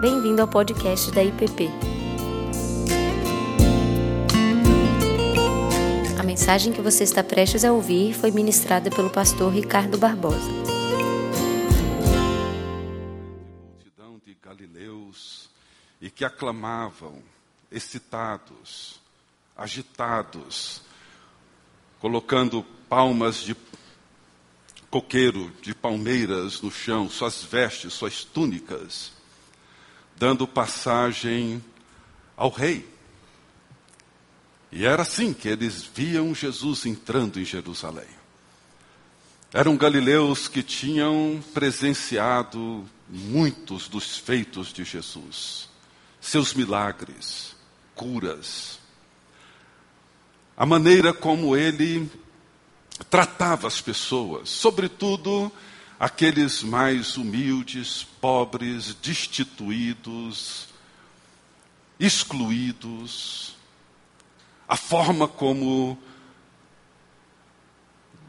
Bem-vindo ao podcast da IPP. A mensagem que você está prestes a ouvir foi ministrada pelo pastor Ricardo Barbosa. multidão de galileus e que aclamavam, excitados, agitados, colocando palmas de coqueiro, de palmeiras no chão, suas vestes, suas túnicas, dando passagem ao rei. E era assim que eles viam Jesus entrando em Jerusalém. Eram galileus que tinham presenciado muitos dos feitos de Jesus, seus milagres, curas, a maneira como ele tratava as pessoas, sobretudo aqueles mais humildes, pobres, destituídos, excluídos, a forma como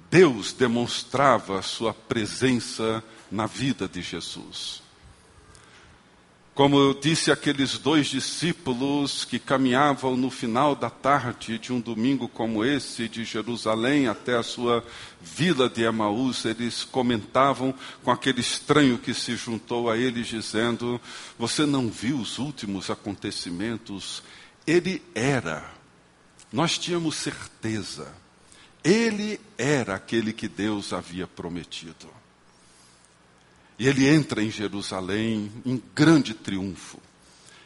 Deus demonstrava a sua presença na vida de Jesus. Como eu disse àqueles dois discípulos que caminhavam no final da tarde de um domingo como esse, de Jerusalém até a sua vila de Emaús, eles comentavam com aquele estranho que se juntou a eles, dizendo: Você não viu os últimos acontecimentos? Ele era, nós tínhamos certeza, ele era aquele que Deus havia prometido. E ele entra em Jerusalém em grande triunfo,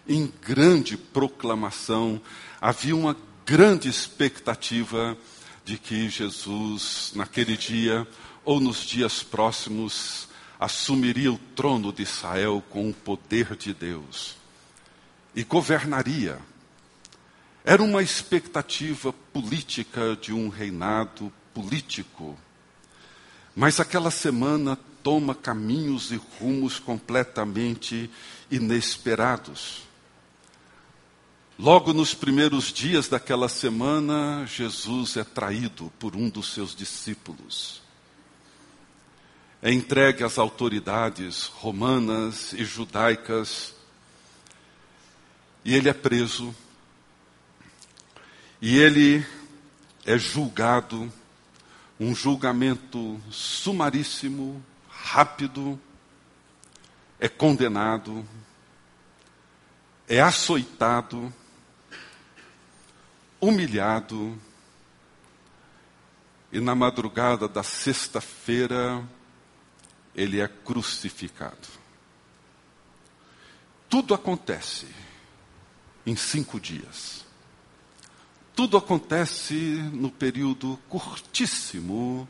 em grande proclamação. Havia uma grande expectativa de que Jesus, naquele dia ou nos dias próximos, assumiria o trono de Israel com o poder de Deus e governaria. Era uma expectativa política de um reinado político. Mas aquela semana toma caminhos e rumos completamente inesperados. Logo nos primeiros dias daquela semana, Jesus é traído por um dos seus discípulos. É entregue às autoridades romanas e judaicas, e ele é preso, e ele é julgado, um julgamento sumaríssimo, rápido, é condenado, é açoitado, humilhado, e na madrugada da sexta-feira ele é crucificado. Tudo acontece em cinco dias. Tudo acontece no período curtíssimo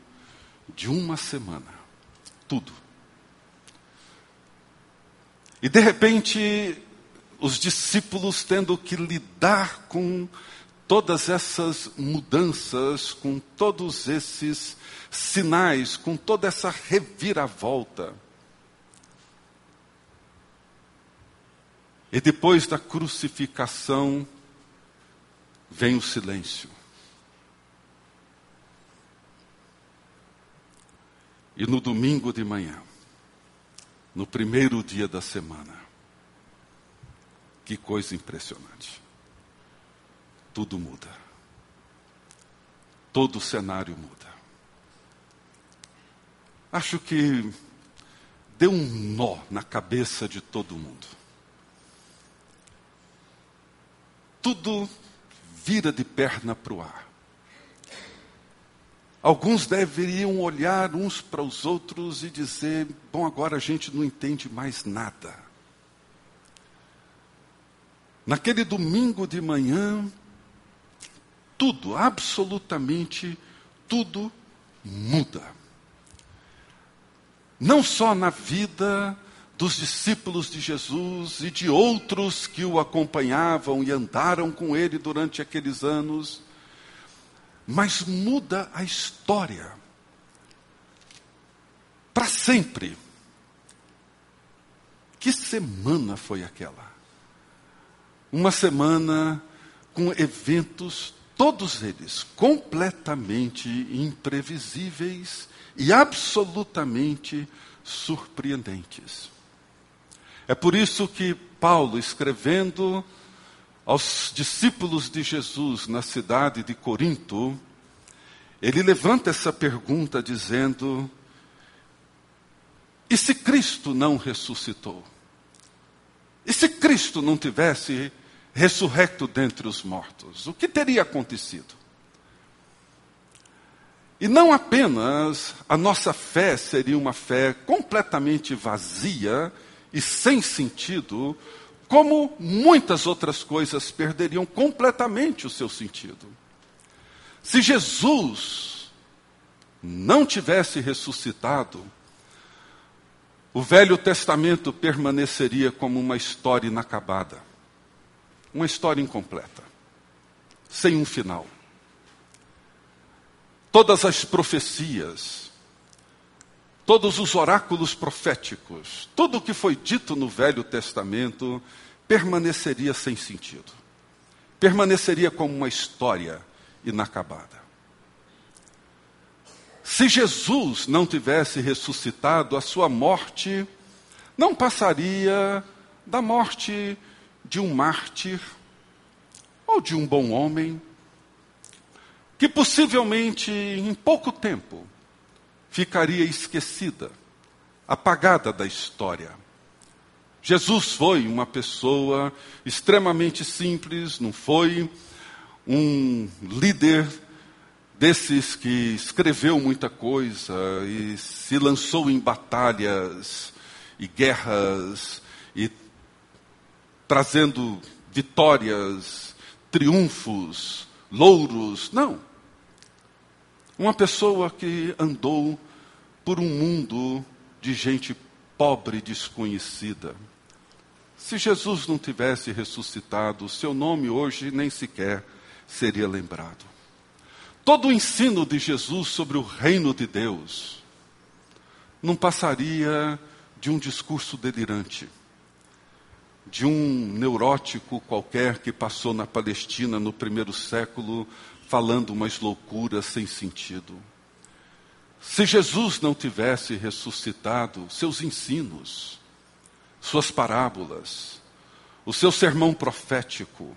de uma semana tudo. E de repente, os discípulos tendo que lidar com todas essas mudanças, com todos esses sinais, com toda essa reviravolta. E depois da crucificação, vem o silêncio. E no domingo de manhã, no primeiro dia da semana, que coisa impressionante. Tudo muda. Todo o cenário muda. Acho que deu um nó na cabeça de todo mundo. Tudo vira de perna para o ar. Alguns deveriam olhar uns para os outros e dizer: bom, agora a gente não entende mais nada. Naquele domingo de manhã, tudo, absolutamente tudo muda. Não só na vida dos discípulos de Jesus e de outros que o acompanhavam e andaram com ele durante aqueles anos, mas muda a história. Para sempre. Que semana foi aquela? Uma semana com eventos, todos eles completamente imprevisíveis e absolutamente surpreendentes. É por isso que Paulo, escrevendo aos discípulos de Jesus na cidade de Corinto, ele levanta essa pergunta dizendo: e se Cristo não ressuscitou? E se Cristo não tivesse ressurrecto dentre os mortos, o que teria acontecido? E não apenas a nossa fé seria uma fé completamente vazia e sem sentido, como muitas outras coisas perderiam completamente o seu sentido. Se Jesus não tivesse ressuscitado, o Velho Testamento permaneceria como uma história inacabada, uma história incompleta, sem um final. Todas as profecias, todos os oráculos proféticos, tudo o que foi dito no Velho Testamento permaneceria sem sentido, permaneceria como uma história inacabada. Se Jesus não tivesse ressuscitado, a sua morte não passaria da morte de um mártir ou de um bom homem, que possivelmente em pouco tempo ficaria esquecida, apagada da história. Jesus foi uma pessoa extremamente simples, não foi um líder desses que escreveu muita coisa e se lançou em batalhas e guerras e trazendo vitórias, triunfos, louros. Não. Uma pessoa que andou por um mundo de gente pobre e desconhecida. Se Jesus não tivesse ressuscitado, seu nome hoje nem sequer seria lembrado. Todo o ensino de Jesus sobre o reino de Deus não passaria de um discurso delirante, de um neurótico qualquer que passou na Palestina no primeiro século falando umas loucuras sem sentido. Se Jesus não tivesse ressuscitado, seus ensinos, suas parábolas, o seu sermão profético,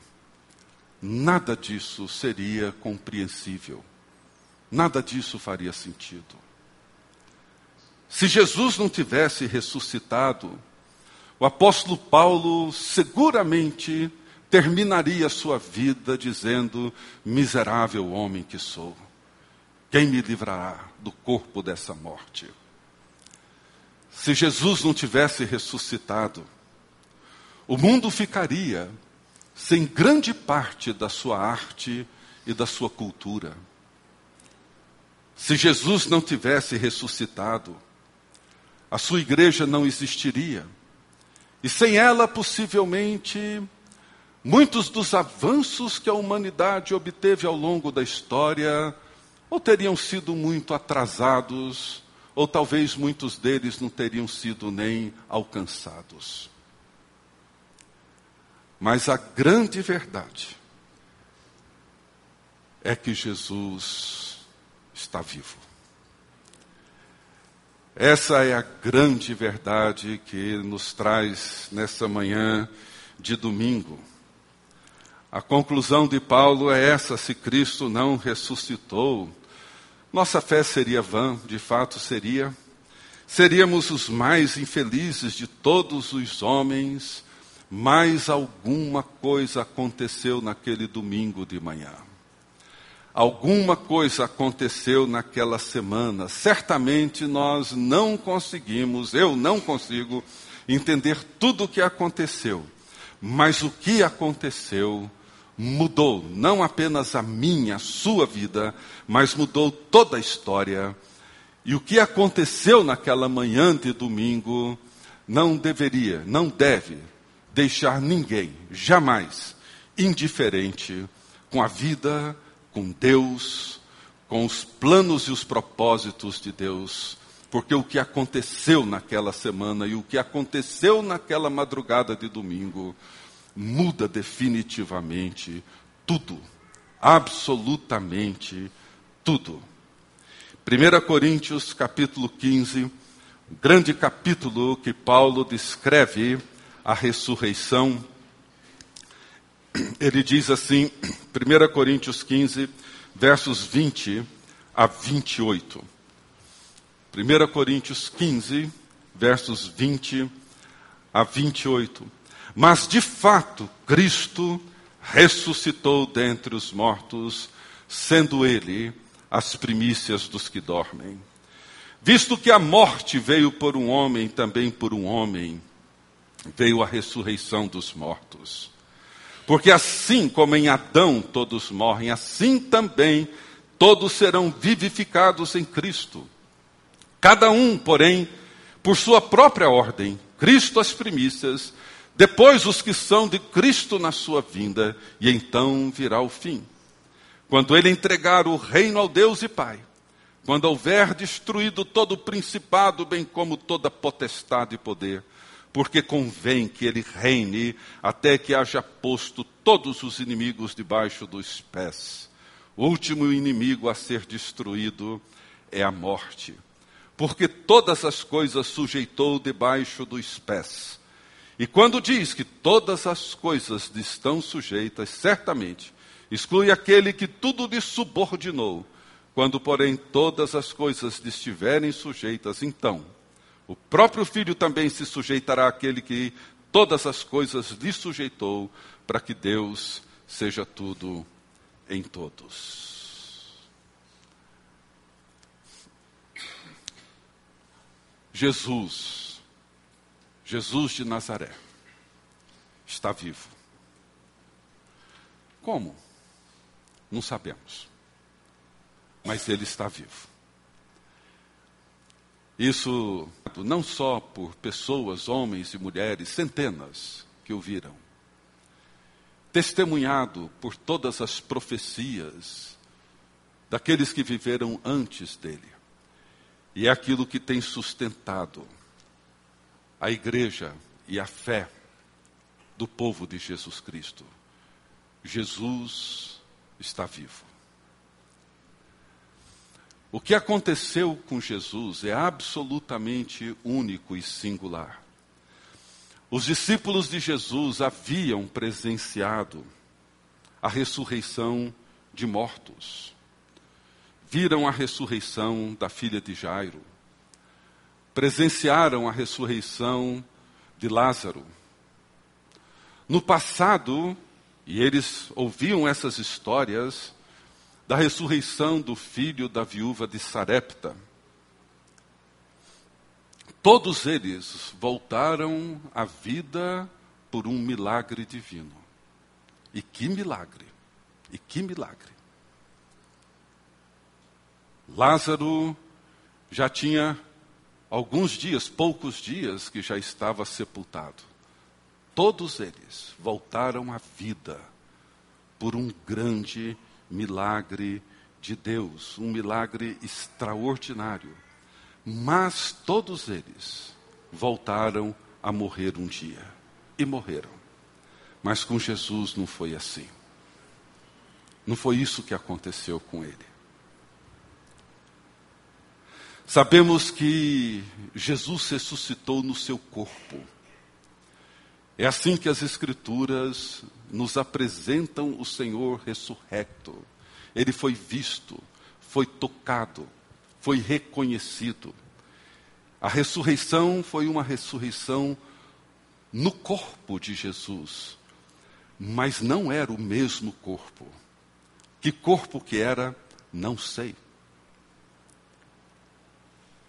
nada disso seria compreensível. Nada disso faria sentido. Se Jesus não tivesse ressuscitado, o apóstolo Paulo seguramente terminaria sua vida dizendo: Miserável homem que sou, quem me livrará do corpo dessa morte? Se Jesus não tivesse ressuscitado, o mundo ficaria sem grande parte da sua arte e da sua cultura. Se Jesus não tivesse ressuscitado, a sua igreja não existiria. E sem ela, possivelmente, muitos dos avanços que a humanidade obteve ao longo da história ou teriam sido muito atrasados, ou talvez muitos deles não teriam sido nem alcançados. Mas a grande verdade é que Jesus está vivo. Essa é a grande verdade que nos traz nessa manhã de domingo. A conclusão de Paulo é essa: se Cristo não ressuscitou, nossa fé seria vã, de fato seria. Seríamos os mais infelizes de todos os homens mais alguma coisa aconteceu naquele domingo de manhã. Alguma coisa aconteceu naquela semana. Certamente nós não conseguimos, eu não consigo, entender tudo o que aconteceu. Mas o que aconteceu mudou não apenas a minha, a sua vida, mas mudou toda a história. E o que aconteceu naquela manhã de domingo não deveria, não deve deixar ninguém, jamais, indiferente com a vida, com Deus, com os planos e os propósitos de Deus, porque o que aconteceu naquela semana e o que aconteceu naquela madrugada de domingo muda definitivamente tudo, absolutamente tudo. 1 Coríntios capítulo 15, grande capítulo que Paulo descreve a ressurreição, ele diz assim, 1 Coríntios 15, versos 20 a 28. 1 Coríntios 15, versos 20 a 28. Mas de fato, Cristo ressuscitou dentre os mortos, sendo ele as primícias dos que dormem. Visto que a morte veio por um homem, também por um homem veio a ressurreição dos mortos. Porque assim como em Adão todos morrem, assim também todos serão vivificados em Cristo. Cada um, porém, por sua própria ordem, Cristo as primícias, depois os que são de Cristo na sua vinda, e então virá o fim. Quando ele entregar o reino ao Deus e Pai, quando houver destruído todo o principado, bem como toda potestade e poder, porque convém que ele reine até que haja posto todos os inimigos debaixo dos pés. O último inimigo a ser destruído é a morte, porque todas as coisas sujeitou debaixo dos pés. E quando diz que todas as coisas lhe estão sujeitas, certamente exclui aquele que tudo lhe subordinou quando, porém, todas as coisas lhe estiverem sujeitas, então o próprio Filho também se sujeitará àquele que todas as coisas lhe sujeitou, para que Deus seja tudo em todos. Jesus, Jesus de Nazaré, está vivo. Como? Não sabemos mas ele está vivo. Isso não só por pessoas, homens e mulheres, centenas que o viram, testemunhado por todas as profecias daqueles que viveram antes dele. E é aquilo que tem sustentado a igreja e a fé do povo de Jesus Cristo. Jesus está vivo. O que aconteceu com Jesus é absolutamente único e singular. Os discípulos de Jesus haviam presenciado a ressurreição de mortos. Viram a ressurreição da filha de Jairo. Presenciaram a ressurreição de Lázaro. No passado, e eles ouviam essas histórias, da ressurreição do filho da viúva de Sarepta. Todos eles voltaram à vida por um milagre divino. E que milagre! E que milagre! Lázaro já tinha alguns dias, poucos dias, que já estava sepultado. Todos eles voltaram à vida por um grande milagre de Deus, um milagre extraordinário. Mas todos eles voltaram a morrer um dia. E morreram. Mas com Jesus não foi assim. Não foi isso que aconteceu com ele. Sabemos que Jesus ressuscitou no seu corpo. É assim que as Escrituras nos apresentam o Senhor ressurrecto. Ele foi visto, foi tocado, foi reconhecido. A ressurreição foi uma ressurreição no corpo de Jesus, mas não era o mesmo corpo. Que corpo que era, não sei.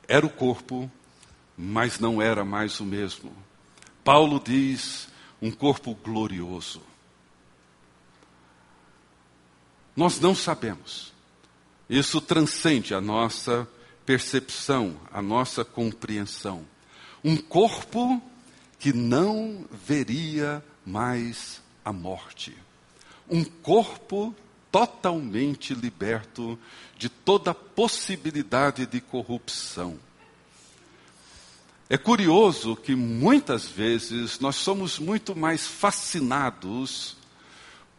Era o corpo, mas não era mais o mesmo. Paulo diz um corpo glorioso. Nós não sabemos. Isso transcende a nossa percepção, a nossa compreensão. Um corpo que não veria mais a morte. Um corpo totalmente liberto de toda possibilidade de corrupção. É curioso que muitas vezes nós somos muito mais fascinados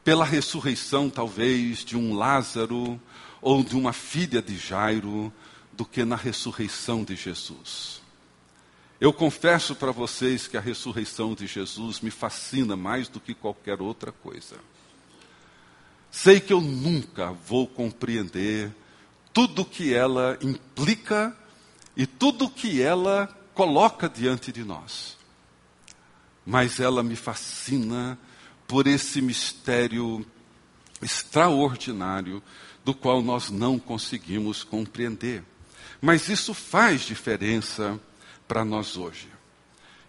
pela ressurreição, talvez, de um Lázaro ou de uma filha de Jairo, do que na ressurreição de Jesus. Eu confesso para vocês que a ressurreição de Jesus me fascina mais do que qualquer outra coisa. Sei que eu nunca vou compreender tudo que ela implica e tudo que ela coloca diante de nós. Mas ela me fascina por esse mistério extraordinário do qual nós não conseguimos compreender. Mas isso faz diferença para nós hoje.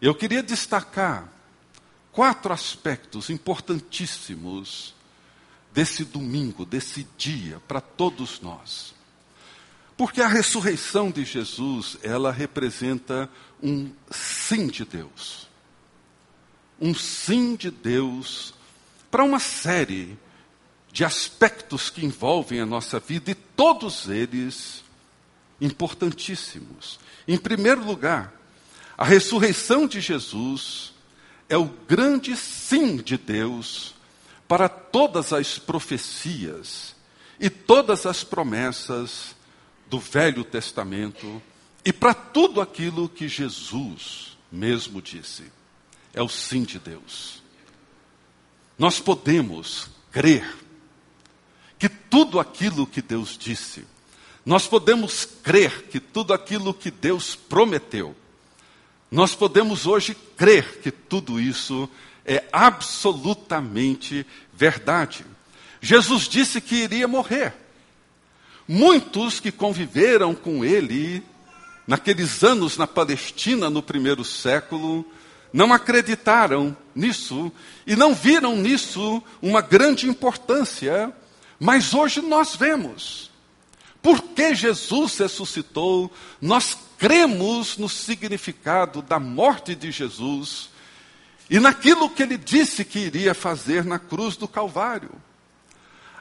Eu queria destacar quatro aspectos importantíssimos desse domingo, desse dia, para todos nós. Porque a ressurreição de Jesus, ela representa um sim de Deus. Um sim de Deus para uma série de aspectos que envolvem a nossa vida e todos eles importantíssimos. Em primeiro lugar, a ressurreição de Jesus é o grande sim de Deus para todas as profecias e todas as promessas do Velho Testamento e para tudo aquilo que Jesus mesmo disse. É o sim de Deus. Nós podemos crer que tudo aquilo que Deus disse, nós podemos crer que tudo aquilo que Deus prometeu, nós podemos hoje crer que tudo isso é absolutamente verdade. Jesus disse que iria morrer. Muitos que conviveram com ele naqueles anos na Palestina no primeiro século não acreditaram nisso e não viram nisso uma grande importância, mas hoje nós vemos. Porque Jesus ressuscitou, nós cremos no significado da morte de Jesus e naquilo que ele disse que iria fazer na cruz do Calvário.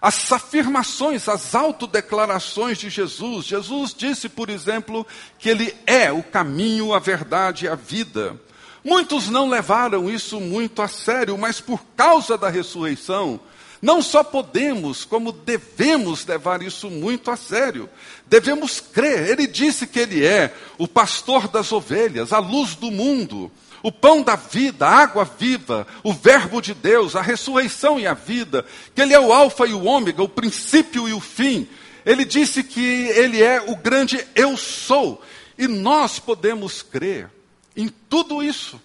As afirmações, as autodeclarações de Jesus. Jesus disse, por exemplo, que ele é o caminho, a verdade e a vida. Muitos não levaram isso muito a sério, mas por causa da ressurreição, não só podemos, como devemos levar isso muito a sério. Devemos crer. Ele disse que ele é o pastor das ovelhas, a luz do mundo o pão da vida, a água viva, o Verbo de Deus, a ressurreição e a vida, que Ele é o Alfa e o Ômega, o princípio e o fim. Ele disse que Ele é o grande Eu Sou. E nós podemos crer em tudo isso.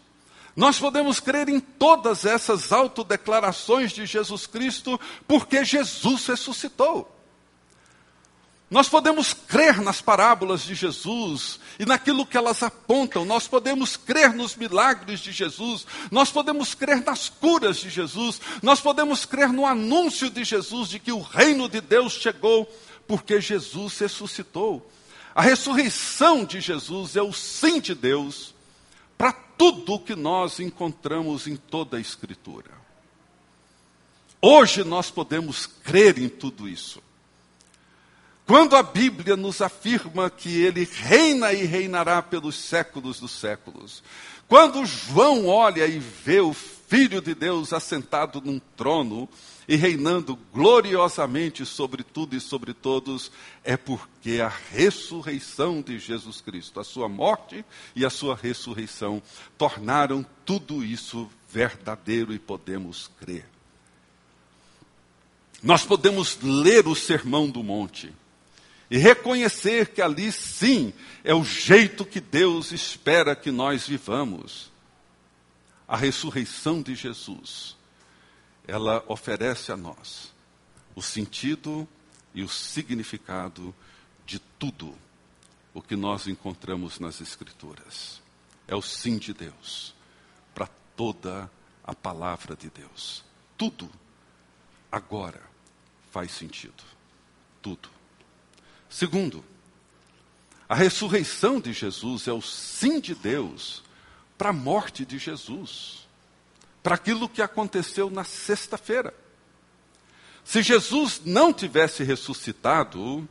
Nós podemos crer em todas essas autodeclarações de Jesus Cristo, porque Jesus ressuscitou. Nós podemos crer nas parábolas de Jesus e naquilo que elas apontam, nós podemos crer nos milagres de Jesus, nós podemos crer nas curas de Jesus, nós podemos crer no anúncio de Jesus de que o reino de Deus chegou, porque Jesus ressuscitou. A ressurreição de Jesus é o sim de Deus para tudo o que nós encontramos em toda a Escritura. Hoje nós podemos crer em tudo isso. Quando a Bíblia nos afirma que ele reina e reinará pelos séculos dos séculos, quando João olha e vê o Filho de Deus assentado num trono e reinando gloriosamente sobre tudo e sobre todos, é porque a ressurreição de Jesus Cristo, a sua morte e a sua ressurreição, tornaram tudo isso verdadeiro e podemos crer. Nós podemos ler o Sermão do Monte e reconhecer que ali sim é o jeito que Deus espera que nós vivamos. A ressurreição de Jesus, ela oferece a nós o sentido e o significado de tudo o que nós encontramos nas Escrituras. É o sim de Deus para toda a palavra de Deus. Tudo agora faz sentido. Tudo. Segundo, a ressurreição de Jesus é o sim de Deus para a morte de Jesus, para aquilo que aconteceu na sexta-feira. Se Jesus não tivesse ressuscitado,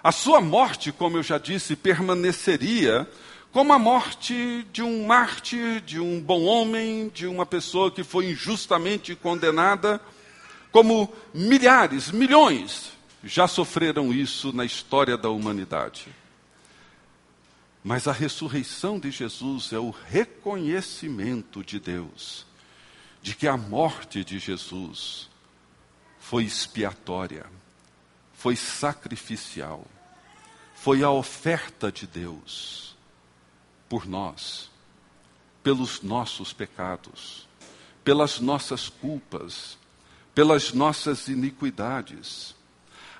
a sua morte, como eu já disse, permaneceria como a morte de um mártir, de um bom homem, de uma pessoa que foi injustamente condenada, como milhares, milhões já sofreram isso na história da humanidade. Mas a ressurreição de Jesus é o reconhecimento de Deus de que a morte de Jesus foi expiatória, foi sacrificial, foi a oferta de Deus por nós, pelos nossos pecados, pelas nossas culpas, pelas nossas iniquidades.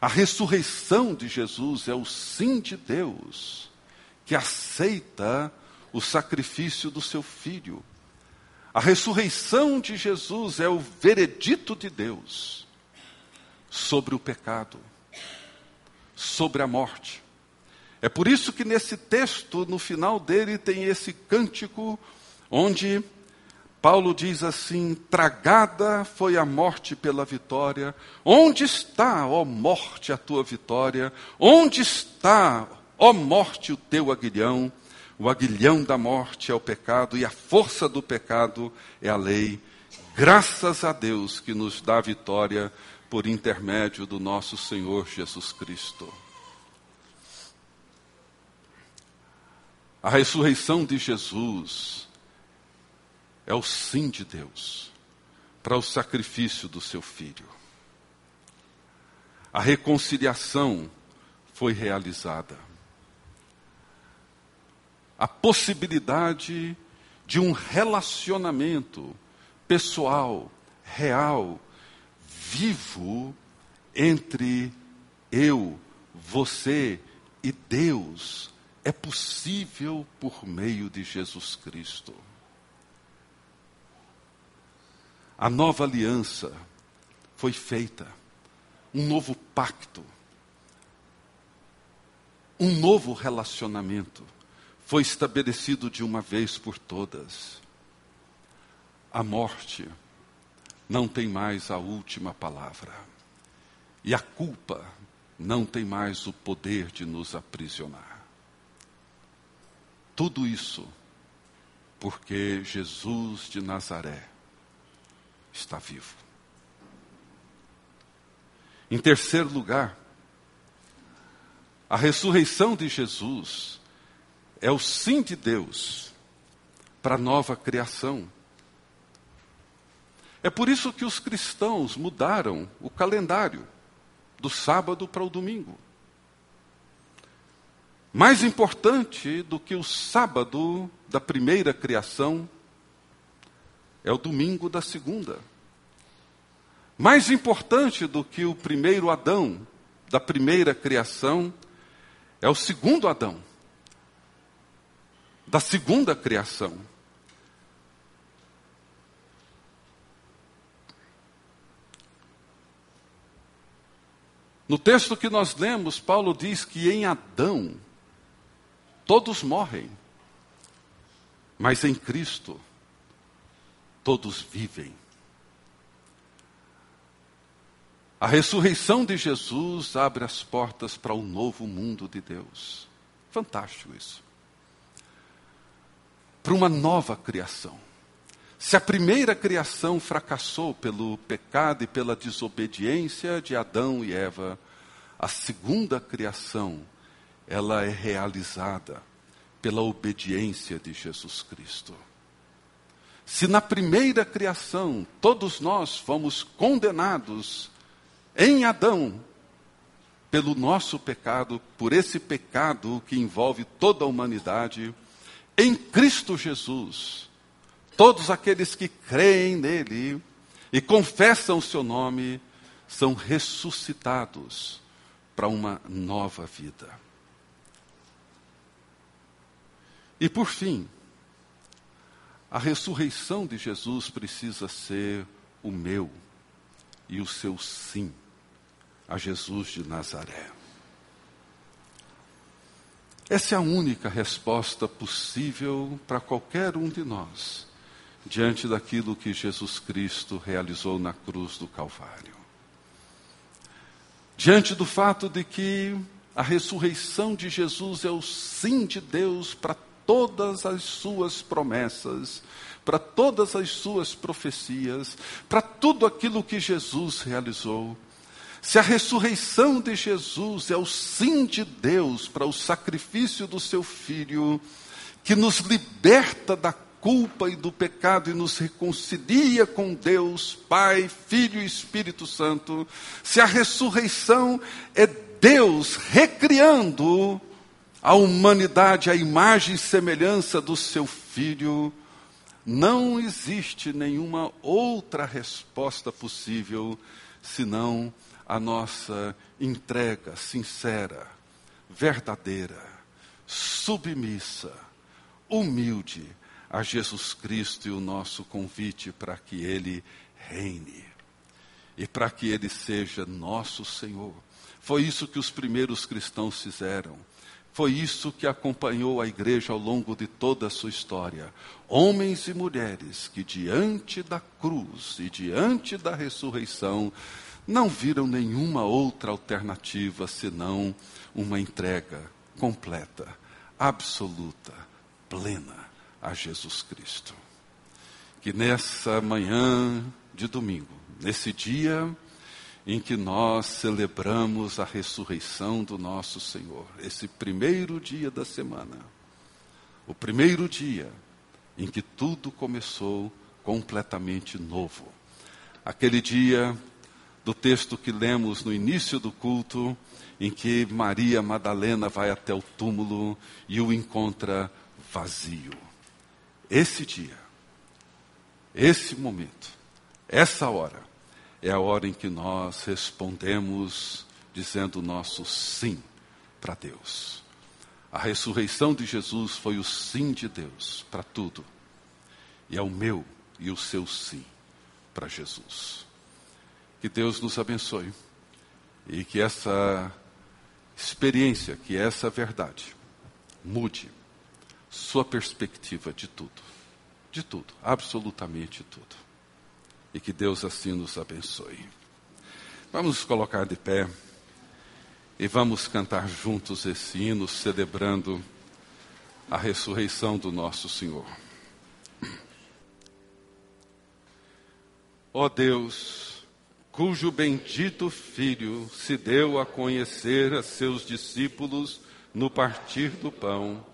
A ressurreição de Jesus é o sim de Deus, que aceita o sacrifício do seu filho. A ressurreição de Jesus é o veredito de Deus sobre o pecado, sobre a morte. É por isso que nesse texto, no final dele, tem esse cântico onde Paulo diz assim: Tragada foi a morte pela vitória. Onde está, ó morte, a tua vitória? Onde está, ó morte, o teu aguilhão? O aguilhão da morte é o pecado e a força do pecado é a lei. Graças a Deus que nos dá vitória por intermédio do nosso Senhor Jesus Cristo. A ressurreição de Jesus é o sim de Deus para o sacrifício do seu filho. A reconciliação foi realizada. A possibilidade de um relacionamento pessoal, real, vivo entre eu, você e Deus é possível por meio de Jesus Cristo. A nova aliança foi feita, um novo pacto, um novo relacionamento foi estabelecido de uma vez por todas. A morte não tem mais a última palavra, e a culpa não tem mais o poder de nos aprisionar. Tudo isso porque Jesus de Nazaré está vivo. Em terceiro lugar, a ressurreição de Jesus é o sim de Deus para a nova criação. É por isso que os cristãos mudaram o calendário do sábado para o domingo. Mais importante do que o sábado da primeira criação é o domingo da segunda. Mais importante do que o primeiro Adão da primeira criação é o segundo Adão da segunda criação. No texto que nós lemos, Paulo diz que em Adão todos morrem, mas em Cristo todos vivem. A ressurreição de Jesus abre as portas para o novo mundo de Deus. Fantástico isso. Para uma nova criação. Se a primeira criação fracassou pelo pecado e pela desobediência de Adão e Eva, a segunda criação, ela é realizada pela obediência de Jesus Cristo. Se na primeira criação todos nós fomos condenados em Adão pelo nosso pecado, por esse pecado que envolve toda a humanidade, em Cristo Jesus, todos aqueles que creem nele e confessam o seu nome são ressuscitados para uma nova vida. E por fim, a ressurreição de Jesus precisa ser o meu e o seu sim a Jesus de Nazaré. Essa é a única resposta possível para qualquer um de nós, diante daquilo que Jesus Cristo realizou na cruz do Calvário. Diante do fato de que a ressurreição de Jesus é o sim de Deus para todas as suas promessas, para todas as suas profecias, para tudo aquilo que Jesus realizou. Se a ressurreição de Jesus é o sim de Deus para o sacrifício do seu filho, que nos liberta da culpa e do pecado e nos reconcilia com Deus, Pai, Filho e Espírito Santo, se a ressurreição é Deus recriando a humanidade à imagem e semelhança do seu Filho, não existe nenhuma outra resposta possível senão a nossa entrega sincera, verdadeira, submissa, humilde a Jesus Cristo e o nosso convite para que Ele reine e para que Ele seja nosso Senhor. Foi isso que os primeiros cristãos fizeram. Foi isso que acompanhou a igreja ao longo de toda a sua história. Homens e mulheres que, diante da cruz e diante da ressurreição, não viram nenhuma outra alternativa senão uma entrega completa, absoluta, plena a Jesus Cristo. Que nessa manhã de domingo, nesse dia em que nós celebramos a ressurreição do nosso Senhor, esse primeiro dia da semana, o primeiro dia em que tudo começou completamente novo. Aquele dia do texto que lemos no início do culto, em que Maria Madalena vai até o túmulo e o encontra vazio. Esse dia, esse momento, essa hora, é a hora em que nós respondemos dizendo nosso sim para Deus. A ressurreição de Jesus foi o sim de Deus para tudo. E é o meu e o seu sim para Jesus. Que Deus nos abençoe e que essa experiência, que essa verdade, mude sua perspectiva de tudo. De tudo, absolutamente tudo. E que Deus assim nos abençoe. Vamos nos colocar de pé e vamos cantar juntos esse hino celebrando a ressurreição do nosso Senhor. Ó oh Deus, cujo bendito Filho se deu a conhecer a seus discípulos no partir do pão,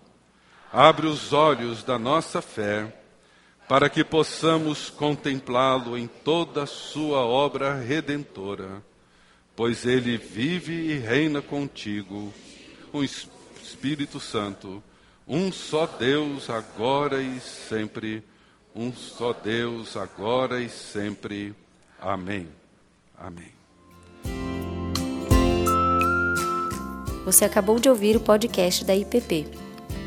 abre os olhos da nossa fé, para que possamos contemplá-lo em toda a sua obra redentora, pois ele vive e reina contigo, o Espírito Santo, um só Deus, agora e sempre, um só Deus, agora e sempre. Amém. Amém. Você acabou de ouvir o podcast da IPP.